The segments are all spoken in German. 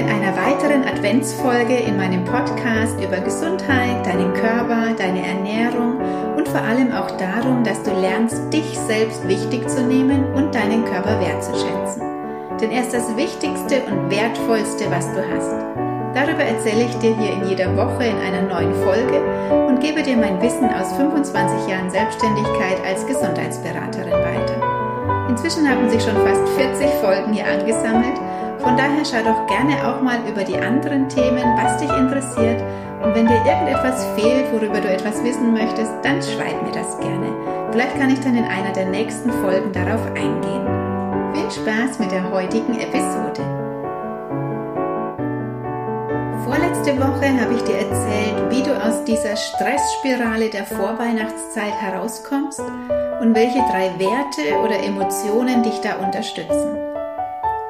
mit einer weiteren Adventsfolge in meinem Podcast über Gesundheit, deinen Körper, deine Ernährung und vor allem auch darum, dass du lernst, dich selbst wichtig zu nehmen und deinen Körper wertzuschätzen. Denn er ist das Wichtigste und Wertvollste, was du hast. Darüber erzähle ich dir hier in jeder Woche in einer neuen Folge und gebe dir mein Wissen aus 25 Jahren Selbstständigkeit als Gesundheitsberaterin weiter. Inzwischen haben sich schon fast 40 Folgen hier angesammelt von daher schau doch gerne auch mal über die anderen Themen, was dich interessiert. Und wenn dir irgendetwas fehlt, worüber du etwas wissen möchtest, dann schreib mir das gerne. Vielleicht kann ich dann in einer der nächsten Folgen darauf eingehen. Viel Spaß mit der heutigen Episode. Vorletzte Woche habe ich dir erzählt, wie du aus dieser Stressspirale der Vorweihnachtszeit herauskommst und welche drei Werte oder Emotionen dich da unterstützen.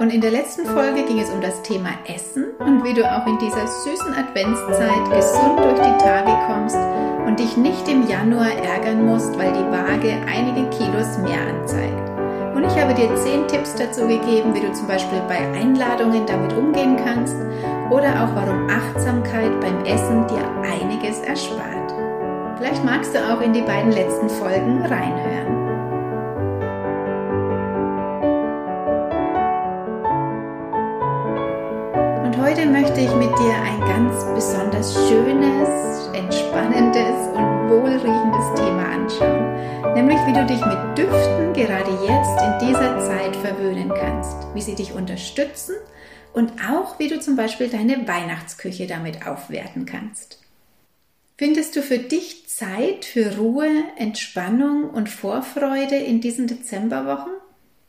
Und in der letzten Folge ging es um das Thema Essen und wie du auch in dieser süßen Adventszeit gesund durch die Tage kommst und dich nicht im Januar ärgern musst, weil die Waage einige Kilos mehr anzeigt. Und ich habe dir zehn Tipps dazu gegeben, wie du zum Beispiel bei Einladungen damit umgehen kannst oder auch warum Achtsamkeit beim Essen dir einiges erspart. Vielleicht magst du auch in die beiden letzten Folgen reinhören. Heute möchte ich mit dir ein ganz besonders schönes, entspannendes und wohlriechendes Thema anschauen, nämlich wie du dich mit Düften gerade jetzt in dieser Zeit verwöhnen kannst, wie sie dich unterstützen und auch wie du zum Beispiel deine Weihnachtsküche damit aufwerten kannst. Findest du für dich Zeit für Ruhe, Entspannung und Vorfreude in diesen Dezemberwochen?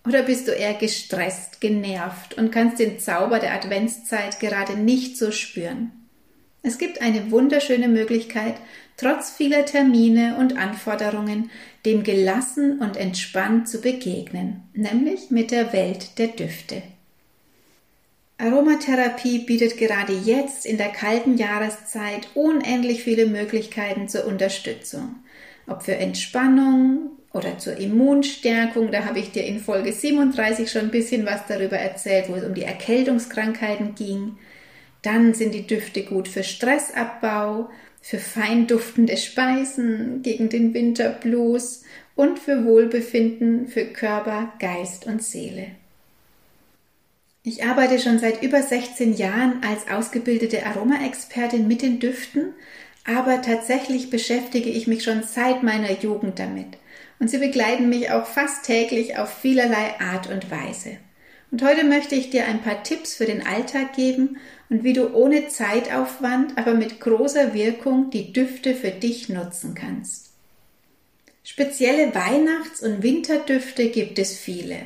Oder bist du eher gestresst, genervt und kannst den Zauber der Adventszeit gerade nicht so spüren? Es gibt eine wunderschöne Möglichkeit, trotz vieler Termine und Anforderungen, dem gelassen und entspannt zu begegnen, nämlich mit der Welt der Düfte. Aromatherapie bietet gerade jetzt in der kalten Jahreszeit unendlich viele Möglichkeiten zur Unterstützung, ob für Entspannung, oder zur Immunstärkung. Da habe ich dir in Folge 37 schon ein bisschen was darüber erzählt, wo es um die Erkältungskrankheiten ging. Dann sind die Düfte gut für Stressabbau, für fein duftende Speisen, gegen den Winterblues und für Wohlbefinden für Körper, Geist und Seele. Ich arbeite schon seit über 16 Jahren als ausgebildete Aromaexpertin mit den Düften, aber tatsächlich beschäftige ich mich schon seit meiner Jugend damit und sie begleiten mich auch fast täglich auf vielerlei Art und Weise. Und heute möchte ich dir ein paar Tipps für den Alltag geben und wie du ohne Zeitaufwand, aber mit großer Wirkung die Düfte für dich nutzen kannst. Spezielle Weihnachts- und Winterdüfte gibt es viele,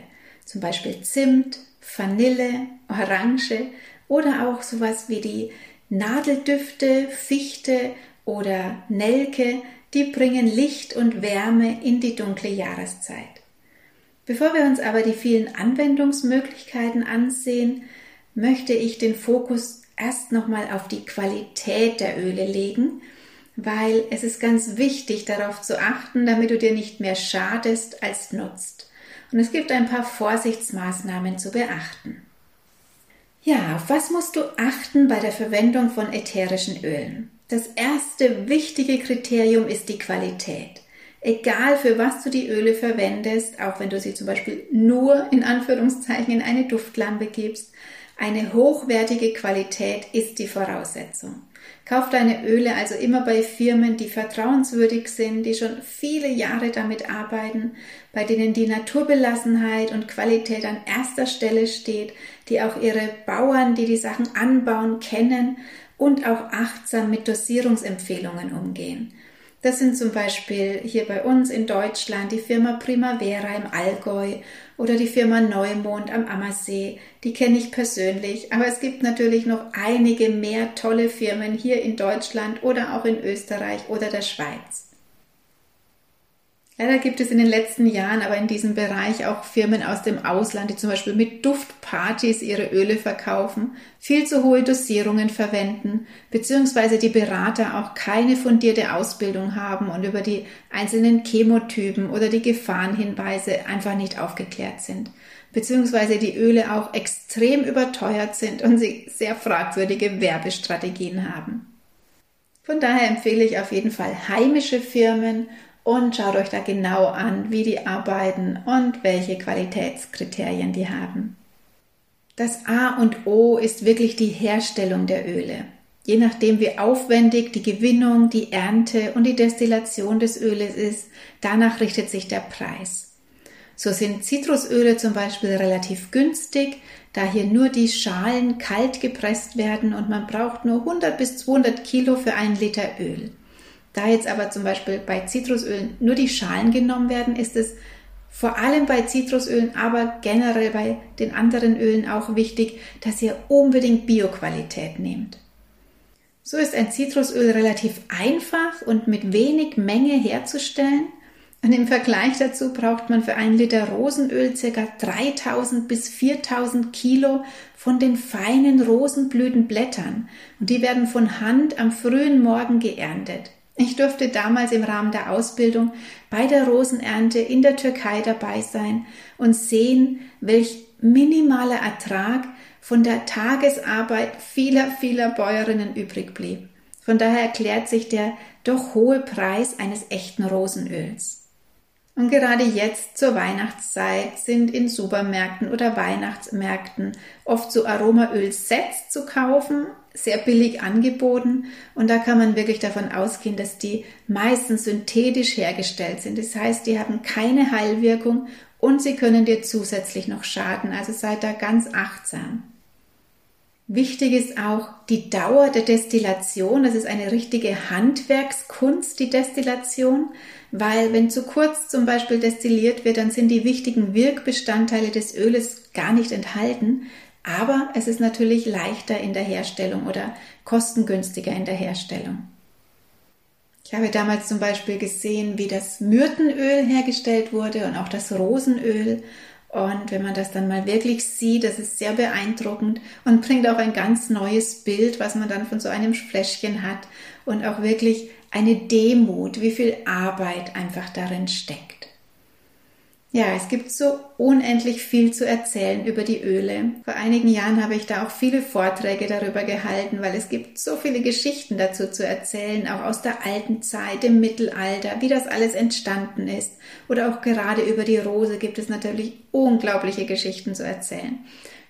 zum Beispiel Zimt, Vanille, Orange oder auch sowas wie die Nadeldüfte, Fichte oder Nelke, die bringen Licht und Wärme in die dunkle Jahreszeit. Bevor wir uns aber die vielen Anwendungsmöglichkeiten ansehen, möchte ich den Fokus erst nochmal auf die Qualität der Öle legen, weil es ist ganz wichtig darauf zu achten, damit du dir nicht mehr schadest als nutzt. Und es gibt ein paar Vorsichtsmaßnahmen zu beachten. Ja, auf was musst du achten bei der Verwendung von ätherischen Ölen? Das erste wichtige Kriterium ist die Qualität. Egal für was du die Öle verwendest, auch wenn du sie zum Beispiel nur in Anführungszeichen in eine Duftlampe gibst, eine hochwertige Qualität ist die Voraussetzung. Kauf deine Öle also immer bei Firmen, die vertrauenswürdig sind, die schon viele Jahre damit arbeiten, bei denen die Naturbelassenheit und Qualität an erster Stelle steht, die auch ihre Bauern, die die Sachen anbauen, kennen und auch achtsam mit Dosierungsempfehlungen umgehen. Das sind zum Beispiel hier bei uns in Deutschland die Firma Primavera im Allgäu oder die Firma Neumond am Ammersee. Die kenne ich persönlich, aber es gibt natürlich noch einige mehr tolle Firmen hier in Deutschland oder auch in Österreich oder der Schweiz. Leider gibt es in den letzten Jahren aber in diesem Bereich auch Firmen aus dem Ausland, die zum Beispiel mit Duftpartys ihre Öle verkaufen, viel zu hohe Dosierungen verwenden, beziehungsweise die Berater auch keine fundierte Ausbildung haben und über die einzelnen Chemotypen oder die Gefahrenhinweise einfach nicht aufgeklärt sind, beziehungsweise die Öle auch extrem überteuert sind und sie sehr fragwürdige Werbestrategien haben. Von daher empfehle ich auf jeden Fall heimische Firmen und schaut euch da genau an, wie die arbeiten und welche Qualitätskriterien die haben. Das A und O ist wirklich die Herstellung der Öle. Je nachdem, wie aufwendig die Gewinnung, die Ernte und die Destillation des Öles ist, danach richtet sich der Preis. So sind Zitrusöle zum Beispiel relativ günstig, da hier nur die Schalen kalt gepresst werden und man braucht nur 100 bis 200 Kilo für einen Liter Öl. Da jetzt aber zum Beispiel bei Zitrusölen nur die Schalen genommen werden, ist es vor allem bei Zitrusölen, aber generell bei den anderen Ölen auch wichtig, dass ihr unbedingt Bioqualität nehmt. So ist ein Zitrusöl relativ einfach und mit wenig Menge herzustellen. Und im Vergleich dazu braucht man für einen Liter Rosenöl ca. 3000 bis 4000 Kilo von den feinen Rosenblütenblättern. Und die werden von Hand am frühen Morgen geerntet. Ich durfte damals im Rahmen der Ausbildung bei der Rosenernte in der Türkei dabei sein und sehen, welch minimaler Ertrag von der Tagesarbeit vieler, vieler Bäuerinnen übrig blieb. Von daher erklärt sich der doch hohe Preis eines echten Rosenöls. Und gerade jetzt zur Weihnachtszeit sind in Supermärkten oder Weihnachtsmärkten oft so Aromaöl-Sets zu kaufen, sehr billig angeboten und da kann man wirklich davon ausgehen, dass die meistens synthetisch hergestellt sind. Das heißt, die haben keine Heilwirkung und sie können dir zusätzlich noch schaden. Also seid da ganz achtsam. Wichtig ist auch die Dauer der Destillation. Das ist eine richtige Handwerkskunst, die Destillation, weil wenn zu kurz zum Beispiel destilliert wird, dann sind die wichtigen Wirkbestandteile des Öles gar nicht enthalten. Aber es ist natürlich leichter in der Herstellung oder kostengünstiger in der Herstellung. Ich habe damals zum Beispiel gesehen, wie das Myrtenöl hergestellt wurde und auch das Rosenöl. Und wenn man das dann mal wirklich sieht, das ist sehr beeindruckend und bringt auch ein ganz neues Bild, was man dann von so einem Fläschchen hat und auch wirklich eine Demut, wie viel Arbeit einfach darin steckt. Ja, es gibt so unendlich viel zu erzählen über die Öle. Vor einigen Jahren habe ich da auch viele Vorträge darüber gehalten, weil es gibt so viele Geschichten dazu zu erzählen, auch aus der alten Zeit, im Mittelalter, wie das alles entstanden ist. Oder auch gerade über die Rose gibt es natürlich unglaubliche Geschichten zu erzählen.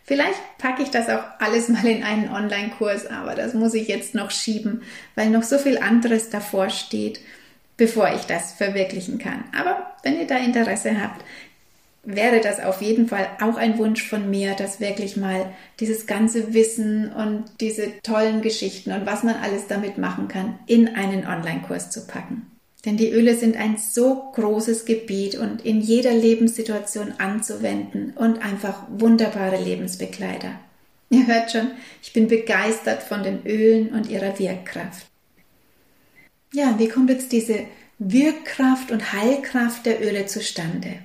Vielleicht packe ich das auch alles mal in einen Online-Kurs, aber das muss ich jetzt noch schieben, weil noch so viel anderes davor steht bevor ich das verwirklichen kann. Aber wenn ihr da Interesse habt, wäre das auf jeden Fall auch ein Wunsch von mir, dass wirklich mal dieses ganze Wissen und diese tollen Geschichten und was man alles damit machen kann, in einen Online-Kurs zu packen. Denn die Öle sind ein so großes Gebiet und in jeder Lebenssituation anzuwenden und einfach wunderbare Lebensbegleiter. Ihr hört schon, ich bin begeistert von den Ölen und ihrer Wirkkraft. Ja, wie kommt jetzt diese Wirkkraft und Heilkraft der Öle zustande?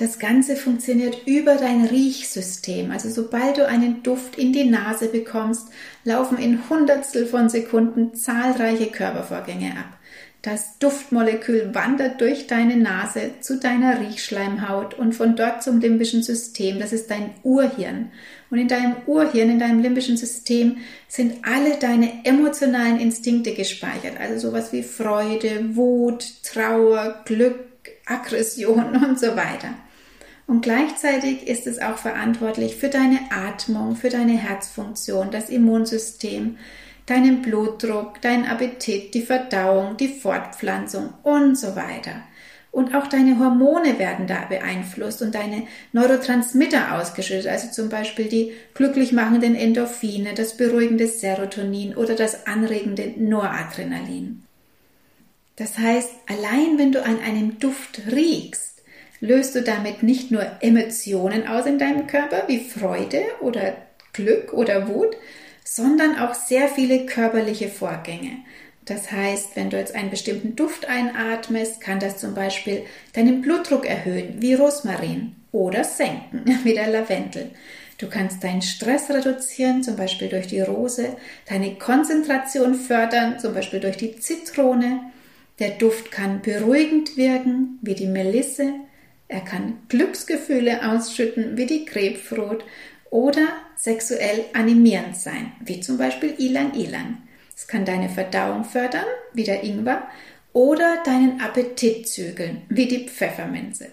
Das Ganze funktioniert über dein Riechsystem. Also sobald du einen Duft in die Nase bekommst, laufen in Hundertstel von Sekunden zahlreiche Körpervorgänge ab. Das Duftmolekül wandert durch deine Nase zu deiner Riechschleimhaut und von dort zum limbischen System. Das ist dein Urhirn. Und in deinem Urhirn, in deinem limbischen System sind alle deine emotionalen Instinkte gespeichert. Also sowas wie Freude, Wut, Trauer, Glück, Aggression und so weiter. Und gleichzeitig ist es auch verantwortlich für deine Atmung, für deine Herzfunktion, das Immunsystem, deinen Blutdruck, deinen Appetit, die Verdauung, die Fortpflanzung und so weiter. Und auch deine Hormone werden da beeinflusst und deine Neurotransmitter ausgeschüttet, also zum Beispiel die glücklich machenden Endorphine, das beruhigende Serotonin oder das anregende Noradrenalin. Das heißt, allein wenn du an einem Duft riechst, löst du damit nicht nur Emotionen aus in deinem Körper wie Freude oder Glück oder Wut, sondern auch sehr viele körperliche Vorgänge. Das heißt, wenn du jetzt einen bestimmten Duft einatmest, kann das zum Beispiel deinen Blutdruck erhöhen, wie Rosmarin, oder senken, wie der Lavendel. Du kannst deinen Stress reduzieren, zum Beispiel durch die Rose, deine Konzentration fördern, zum Beispiel durch die Zitrone. Der Duft kann beruhigend wirken, wie die Melisse. Er kann Glücksgefühle ausschütten, wie die Grapefruit. Oder sexuell animierend sein, wie zum Beispiel Ilang Ilang. Es kann deine Verdauung fördern, wie der Ingwer. Oder deinen Appetit zügeln, wie die Pfefferminze.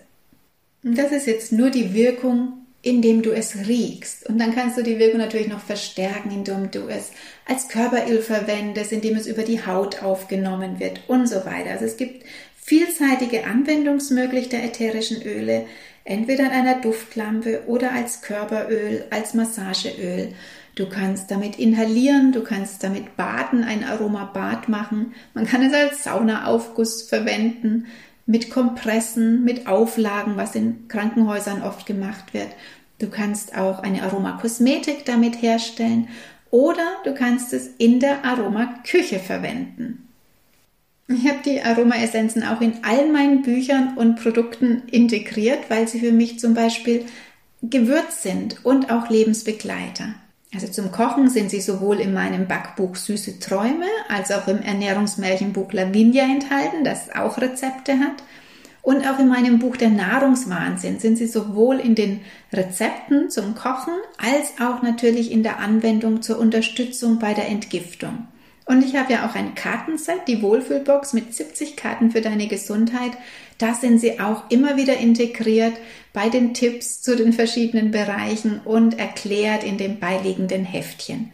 Und das ist jetzt nur die Wirkung indem du es riechst. Und dann kannst du die Wirkung natürlich noch verstärken, indem du es als Körperöl verwendest, indem es über die Haut aufgenommen wird und so weiter. Also es gibt vielseitige Anwendungsmöglichkeiten der ätherischen Öle, entweder in einer Duftlampe oder als Körperöl, als Massageöl. Du kannst damit inhalieren, du kannst damit baden, ein Aromabad machen. Man kann es als Saunaaufguss verwenden, mit Kompressen, mit Auflagen, was in Krankenhäusern oft gemacht wird. Du kannst auch eine Aromakosmetik damit herstellen oder du kannst es in der Aromaküche verwenden. Ich habe die Aromaessenzen auch in all meinen Büchern und Produkten integriert, weil sie für mich zum Beispiel Gewürz sind und auch Lebensbegleiter. Also zum Kochen sind sie sowohl in meinem Backbuch Süße Träume als auch im Ernährungsmärchenbuch Lavinia enthalten, das auch Rezepte hat. Und auch in meinem Buch Der Nahrungswahnsinn sind sie sowohl in den Rezepten zum Kochen als auch natürlich in der Anwendung zur Unterstützung bei der Entgiftung. Und ich habe ja auch ein Kartenset, die Wohlfühlbox mit 70 Karten für deine Gesundheit. Da sind sie auch immer wieder integriert bei den Tipps zu den verschiedenen Bereichen und erklärt in dem beiliegenden Heftchen.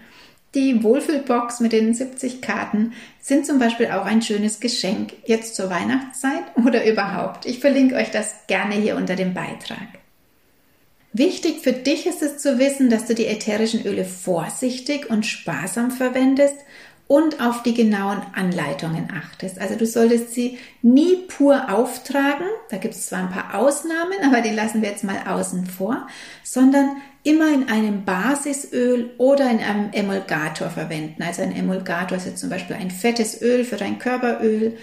Die Wohlfühlbox mit den 70 Karten sind zum Beispiel auch ein schönes Geschenk jetzt zur Weihnachtszeit oder überhaupt. Ich verlinke euch das gerne hier unter dem Beitrag. Wichtig für dich ist es zu wissen, dass du die ätherischen Öle vorsichtig und sparsam verwendest und auf die genauen Anleitungen achtest. Also du solltest sie nie pur auftragen, da gibt es zwar ein paar Ausnahmen, aber die lassen wir jetzt mal außen vor, sondern immer in einem Basisöl oder in einem Emulgator verwenden. Also ein Emulgator ist jetzt zum Beispiel ein fettes Öl für dein Körperöl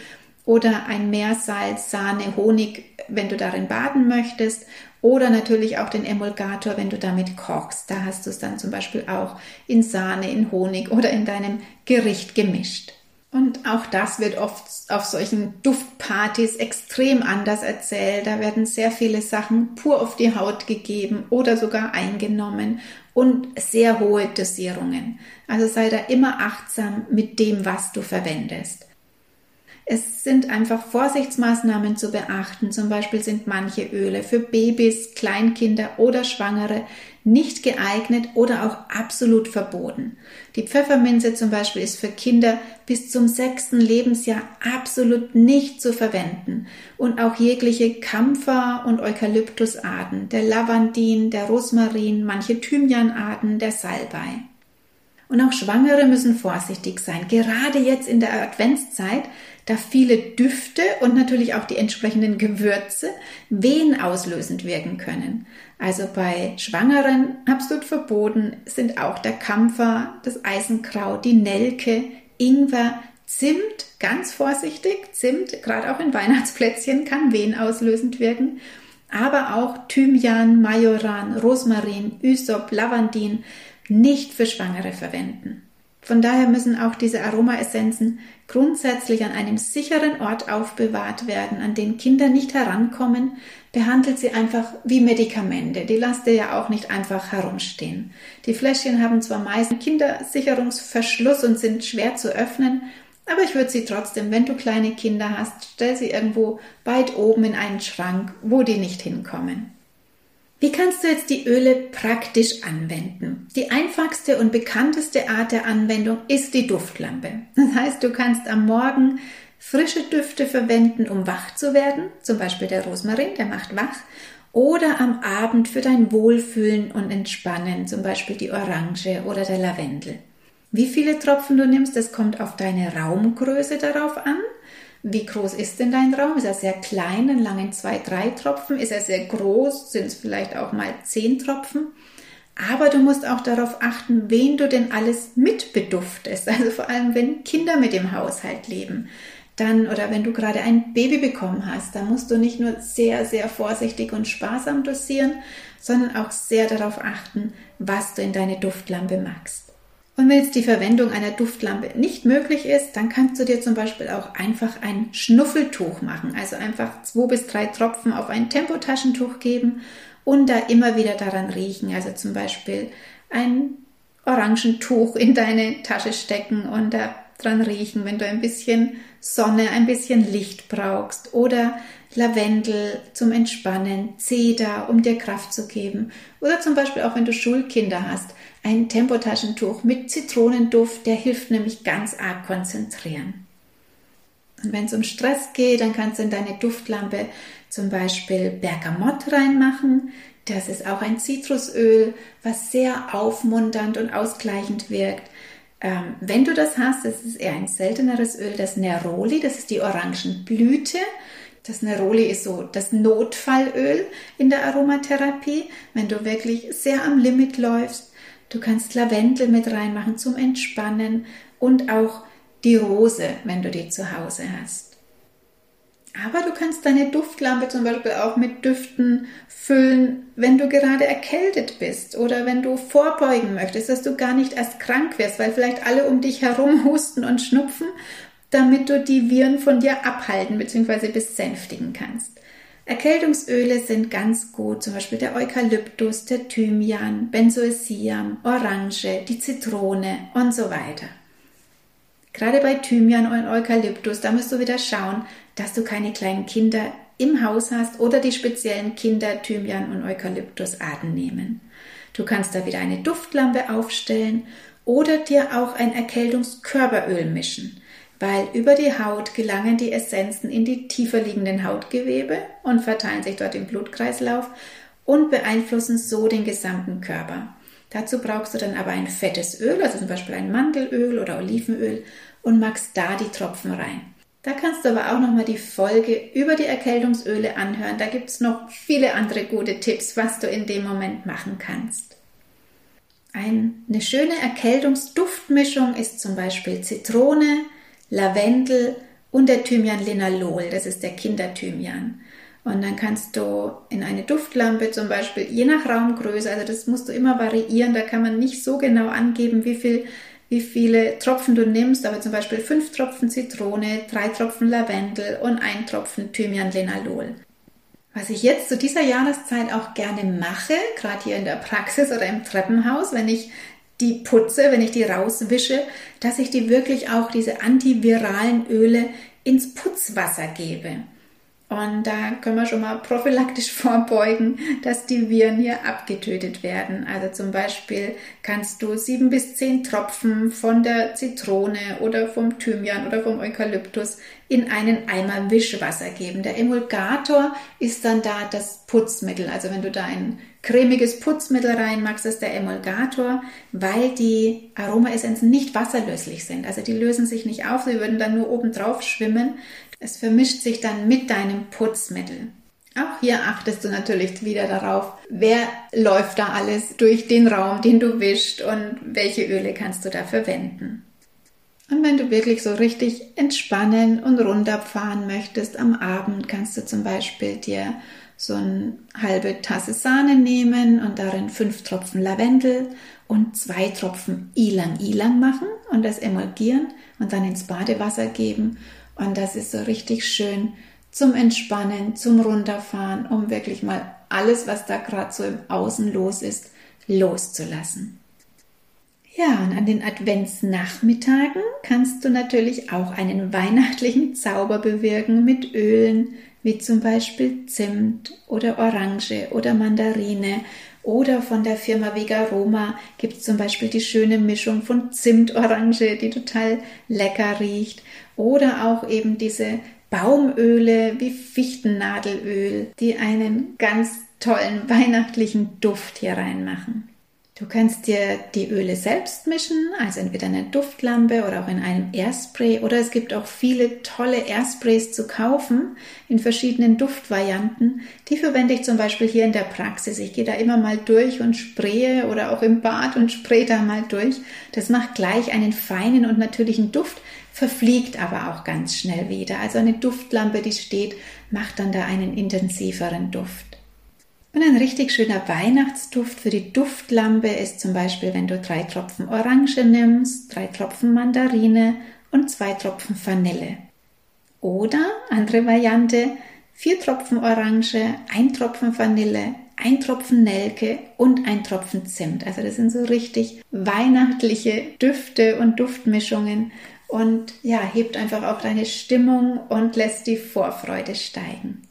oder ein Meersalz, Sahne, Honig, wenn du darin baden möchtest. Oder natürlich auch den Emulgator, wenn du damit kochst. Da hast du es dann zum Beispiel auch in Sahne, in Honig oder in deinem Gericht gemischt. Und auch das wird oft auf solchen Duftpartys extrem anders erzählt. Da werden sehr viele Sachen pur auf die Haut gegeben oder sogar eingenommen und sehr hohe Dosierungen. Also sei da immer achtsam mit dem, was du verwendest. Es sind einfach Vorsichtsmaßnahmen zu beachten. Zum Beispiel sind manche Öle für Babys, Kleinkinder oder Schwangere nicht geeignet oder auch absolut verboten. Die Pfefferminze zum Beispiel ist für Kinder bis zum sechsten Lebensjahr absolut nicht zu verwenden und auch jegliche Kampfer- und Eukalyptusarten, der Lavandin, der Rosmarin, manche Thymianarten, der Salbei. Und auch Schwangere müssen vorsichtig sein. Gerade jetzt in der Adventszeit da viele Düfte und natürlich auch die entsprechenden Gewürze wehenauslösend wirken können. Also bei Schwangeren absolut verboten sind auch der Kampfer, das Eisenkraut, die Nelke, Ingwer, Zimt, ganz vorsichtig, Zimt, gerade auch in Weihnachtsplätzchen, kann wehenauslösend wirken, aber auch Thymian, Majoran, Rosmarin, Ysop, Lavandin nicht für Schwangere verwenden. Von daher müssen auch diese Aromaessenzen grundsätzlich an einem sicheren Ort aufbewahrt werden, an den Kinder nicht herankommen. Behandelt sie einfach wie Medikamente. Die lasst ihr ja auch nicht einfach herumstehen. Die Fläschchen haben zwar meist einen Kindersicherungsverschluss und sind schwer zu öffnen, aber ich würde sie trotzdem, wenn du kleine Kinder hast, stell sie irgendwo weit oben in einen Schrank, wo die nicht hinkommen. Wie kannst du jetzt die Öle praktisch anwenden? Die einfachste und bekannteste Art der Anwendung ist die Duftlampe. Das heißt, du kannst am Morgen frische Düfte verwenden, um wach zu werden, zum Beispiel der Rosmarin, der macht wach, oder am Abend für dein Wohlfühlen und Entspannen, zum Beispiel die Orange oder der Lavendel. Wie viele Tropfen du nimmst, das kommt auf deine Raumgröße darauf an. Wie groß ist denn dein Raum? Ist er sehr klein, dann langen zwei, drei Tropfen? Ist er sehr groß? Sind es vielleicht auch mal zehn Tropfen? Aber du musst auch darauf achten, wen du denn alles mitbeduftest. Also vor allem, wenn Kinder mit im Haushalt leben. Dann oder wenn du gerade ein Baby bekommen hast, da musst du nicht nur sehr, sehr vorsichtig und sparsam dosieren, sondern auch sehr darauf achten, was du in deine Duftlampe machst. Und wenn jetzt die Verwendung einer Duftlampe nicht möglich ist, dann kannst du dir zum Beispiel auch einfach ein Schnuffeltuch machen. Also einfach zwei bis drei Tropfen auf ein Tempotaschentuch geben und da immer wieder daran riechen. Also zum Beispiel ein Orangentuch in deine Tasche stecken und da dran riechen, wenn du ein bisschen Sonne, ein bisschen Licht brauchst oder Lavendel zum Entspannen, Zeder, um dir Kraft zu geben oder zum Beispiel auch wenn du Schulkinder hast, ein Tempotaschentuch mit Zitronenduft, der hilft nämlich ganz arg konzentrieren. Und wenn es um Stress geht, dann kannst du in deine Duftlampe zum Beispiel Bergamott reinmachen. Das ist auch ein Zitrusöl, was sehr aufmunternd und ausgleichend wirkt. Ähm, wenn du das hast, das ist eher ein selteneres Öl, das Neroli, das ist die Orangenblüte. Das Neroli ist so das Notfallöl in der Aromatherapie, wenn du wirklich sehr am Limit läufst Du kannst Lavendel mit reinmachen zum Entspannen und auch die Rose, wenn du die zu Hause hast. Aber du kannst deine Duftlampe zum Beispiel auch mit Düften füllen, wenn du gerade erkältet bist oder wenn du vorbeugen möchtest, dass du gar nicht erst krank wirst, weil vielleicht alle um dich herum husten und schnupfen, damit du die Viren von dir abhalten bzw. besänftigen kannst. Erkältungsöle sind ganz gut, zum Beispiel der Eukalyptus, der Thymian, Benzoesiam, Orange, die Zitrone und so weiter. Gerade bei Thymian und Eukalyptus, da musst du wieder schauen, dass du keine kleinen Kinder im Haus hast oder die speziellen Kinder Thymian und Eukalyptusarten nehmen. Du kannst da wieder eine Duftlampe aufstellen oder dir auch ein Erkältungskörperöl mischen weil über die Haut gelangen die Essenzen in die tiefer liegenden Hautgewebe und verteilen sich dort im Blutkreislauf und beeinflussen so den gesamten Körper. Dazu brauchst du dann aber ein fettes Öl, also zum Beispiel ein Mandelöl oder Olivenöl und magst da die Tropfen rein. Da kannst du aber auch nochmal die Folge über die Erkältungsöle anhören. Da gibt es noch viele andere gute Tipps, was du in dem Moment machen kannst. Eine schöne Erkältungsduftmischung ist zum Beispiel Zitrone, Lavendel und der Thymian Linalol, das ist der Kinderthymian. Und dann kannst du in eine Duftlampe zum Beispiel, je nach Raumgröße, also das musst du immer variieren, da kann man nicht so genau angeben, wie viel wie viele Tropfen du nimmst, aber zum Beispiel fünf Tropfen Zitrone, drei Tropfen Lavendel und ein Tropfen Thymian Linalol. Was ich jetzt zu dieser Jahreszeit auch gerne mache, gerade hier in der Praxis oder im Treppenhaus, wenn ich die putze, wenn ich die rauswische, dass ich die wirklich auch diese antiviralen Öle ins Putzwasser gebe. Und da können wir schon mal prophylaktisch vorbeugen, dass die Viren hier abgetötet werden. Also zum Beispiel kannst du sieben bis zehn Tropfen von der Zitrone oder vom Thymian oder vom Eukalyptus in einen Eimer Wischwasser geben. Der Emulgator ist dann da das Putzmittel. Also wenn du da ein cremiges Putzmittel reinmachst, ist der Emulgator, weil die Aromaessenzen nicht wasserlöslich sind. Also die lösen sich nicht auf, sie würden dann nur oben drauf schwimmen. Es vermischt sich dann mit deinem Putzmittel. Auch hier achtest du natürlich wieder darauf, wer läuft da alles durch den Raum, den du wischst und welche Öle kannst du da verwenden. Und wenn du wirklich so richtig entspannen und runterfahren möchtest am Abend, kannst du zum Beispiel dir so eine halbe Tasse Sahne nehmen und darin fünf Tropfen Lavendel und zwei Tropfen Ilang Ilang machen und das emulgieren und dann ins Badewasser geben und das ist so richtig schön zum Entspannen, zum Runterfahren, um wirklich mal alles, was da gerade so im Außen los ist, loszulassen. Ja, und an den Adventsnachmittagen kannst du natürlich auch einen weihnachtlichen Zauber bewirken mit Ölen, wie zum Beispiel Zimt oder Orange oder Mandarine. Oder von der Firma Vegaroma gibt es zum Beispiel die schöne Mischung von Zimt-Orange, die total lecker riecht oder auch eben diese Baumöle wie Fichtennadelöl, die einen ganz tollen weihnachtlichen Duft hier reinmachen. Du kannst dir die Öle selbst mischen, also entweder in einer Duftlampe oder auch in einem Airspray. Oder es gibt auch viele tolle Airsprays zu kaufen in verschiedenen Duftvarianten. Die verwende ich zum Beispiel hier in der Praxis. Ich gehe da immer mal durch und spraye oder auch im Bad und spraye da mal durch. Das macht gleich einen feinen und natürlichen Duft, verfliegt aber auch ganz schnell wieder. Also eine Duftlampe, die steht, macht dann da einen intensiveren Duft. Und ein richtig schöner Weihnachtsduft für die Duftlampe ist zum Beispiel, wenn du drei Tropfen Orange nimmst, drei Tropfen Mandarine und zwei Tropfen Vanille. Oder andere Variante, vier Tropfen Orange, ein Tropfen Vanille, ein Tropfen Nelke und ein Tropfen Zimt. Also das sind so richtig weihnachtliche Düfte und Duftmischungen und ja, hebt einfach auch deine Stimmung und lässt die Vorfreude steigen.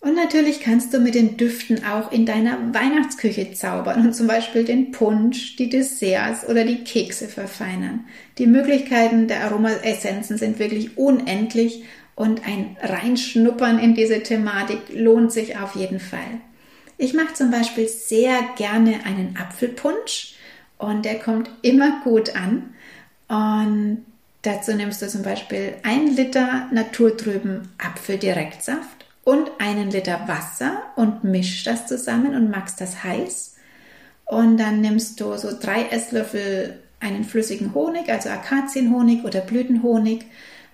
Und natürlich kannst du mit den Düften auch in deiner Weihnachtsküche zaubern und zum Beispiel den Punsch, die Desserts oder die Kekse verfeinern. Die Möglichkeiten der Aromaessenzen sind wirklich unendlich und ein Reinschnuppern in diese Thematik lohnt sich auf jeden Fall. Ich mache zum Beispiel sehr gerne einen Apfelpunsch und der kommt immer gut an. Und dazu nimmst du zum Beispiel ein Liter naturtrüben Apfeldirektsaft und einen Liter Wasser und mischst das zusammen und machst das heiß. Und dann nimmst du so drei Esslöffel einen flüssigen Honig, also Akazienhonig oder Blütenhonig,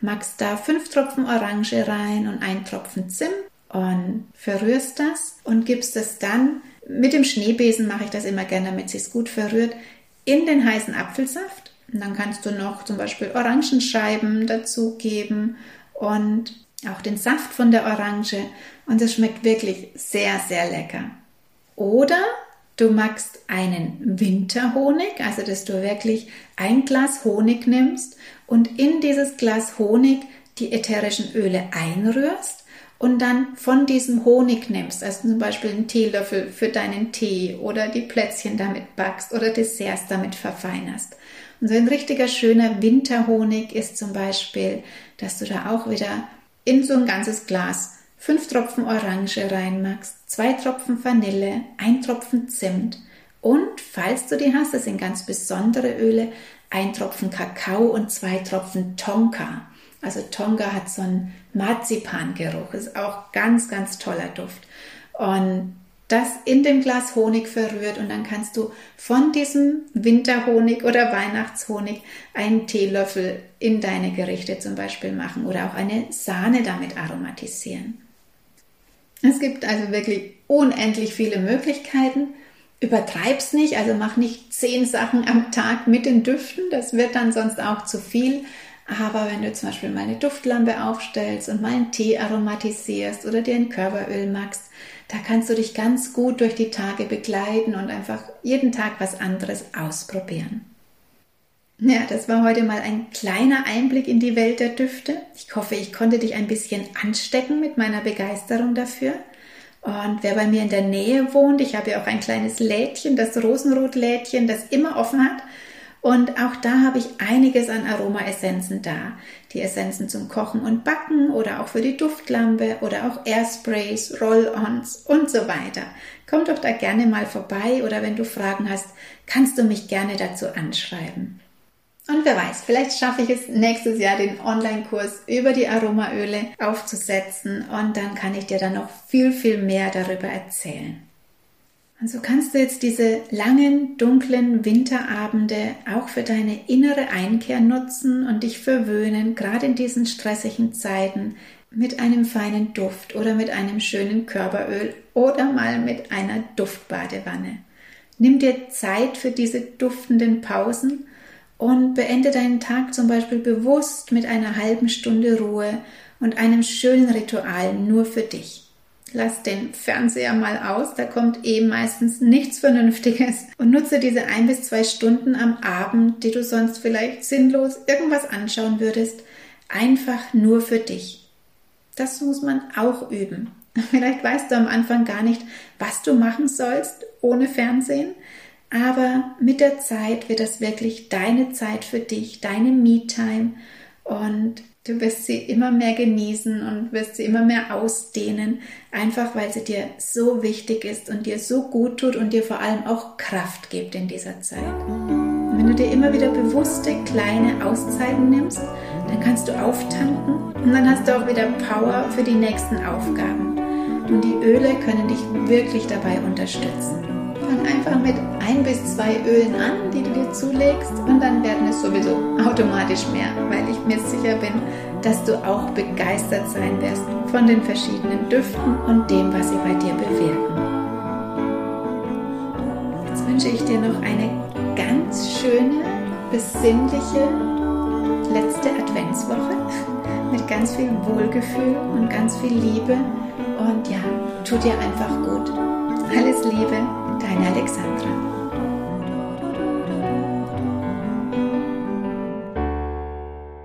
machst da fünf Tropfen Orange rein und ein Tropfen Zimt und verrührst das und gibst es dann mit dem Schneebesen mache ich das immer gerne, damit es gut verrührt, in den heißen Apfelsaft. Und dann kannst du noch zum Beispiel Orangenscheiben dazugeben und auch den Saft von der Orange und es schmeckt wirklich sehr, sehr lecker. Oder du machst einen Winterhonig, also dass du wirklich ein Glas Honig nimmst und in dieses Glas Honig die ätherischen Öle einrührst und dann von diesem Honig nimmst, also zum Beispiel einen Teelöffel für deinen Tee oder die Plätzchen damit backst oder Desserts damit verfeinerst. Und so ein richtiger schöner Winterhonig ist zum Beispiel, dass du da auch wieder in so ein ganzes Glas fünf Tropfen Orange reinmachst, zwei Tropfen Vanille, ein Tropfen Zimt und, falls du die hast, das sind ganz besondere Öle, ein Tropfen Kakao und zwei Tropfen Tonka. Also Tonka hat so einen Marzipangeruch, ist auch ganz, ganz toller Duft. Und das in dem Glas Honig verrührt und dann kannst du von diesem Winterhonig oder Weihnachtshonig einen Teelöffel in deine Gerichte zum Beispiel machen oder auch eine Sahne damit aromatisieren. Es gibt also wirklich unendlich viele Möglichkeiten. Übertreib's nicht, also mach nicht zehn Sachen am Tag mit den Düften, das wird dann sonst auch zu viel. Aber wenn du zum Beispiel mal eine Duftlampe aufstellst und mal einen Tee aromatisierst oder dir ein Körperöl machst, da kannst du dich ganz gut durch die Tage begleiten und einfach jeden Tag was anderes ausprobieren. Ja, das war heute mal ein kleiner Einblick in die Welt der Düfte. Ich hoffe, ich konnte dich ein bisschen anstecken mit meiner Begeisterung dafür. Und wer bei mir in der Nähe wohnt, ich habe ja auch ein kleines Lädchen, das Rosenrotlädchen, das immer offen hat, und auch da habe ich einiges an Aromaessenzen da. Die Essenzen zum Kochen und Backen oder auch für die Duftlampe oder auch Airsprays, Roll-ons und so weiter. Komm doch da gerne mal vorbei oder wenn du Fragen hast, kannst du mich gerne dazu anschreiben. Und wer weiß, vielleicht schaffe ich es nächstes Jahr den Online-Kurs über die Aromaöle aufzusetzen und dann kann ich dir dann noch viel, viel mehr darüber erzählen. Und so kannst du jetzt diese langen, dunklen Winterabende auch für deine innere Einkehr nutzen und dich verwöhnen, gerade in diesen stressigen Zeiten, mit einem feinen Duft oder mit einem schönen Körperöl oder mal mit einer Duftbadewanne. Nimm dir Zeit für diese duftenden Pausen und beende deinen Tag zum Beispiel bewusst mit einer halben Stunde Ruhe und einem schönen Ritual nur für dich lass den Fernseher mal aus, da kommt eben meistens nichts Vernünftiges und nutze diese ein bis zwei Stunden am Abend, die du sonst vielleicht sinnlos irgendwas anschauen würdest, einfach nur für dich. Das muss man auch üben. Vielleicht weißt du am Anfang gar nicht, was du machen sollst ohne Fernsehen, aber mit der Zeit wird das wirklich deine Zeit für dich, deine Me-Time und Du wirst sie immer mehr genießen und wirst sie immer mehr ausdehnen, einfach weil sie dir so wichtig ist und dir so gut tut und dir vor allem auch Kraft gibt in dieser Zeit. Und wenn du dir immer wieder bewusste kleine Auszeiten nimmst, dann kannst du auftanken und dann hast du auch wieder Power für die nächsten Aufgaben. Und die Öle können dich wirklich dabei unterstützen. Fang einfach mit ein bis zwei Ölen an, die du dir zulegst und dann werden es sowieso automatisch mehr, weil ich mir sicher bin, dass du auch begeistert sein wirst von den verschiedenen Düften und dem, was sie bei dir bewirken. Jetzt wünsche ich dir noch eine ganz schöne, besinnliche letzte Adventswoche mit ganz viel Wohlgefühl und ganz viel Liebe und ja, tu dir einfach gut. Alles Liebe, deine Alexandra.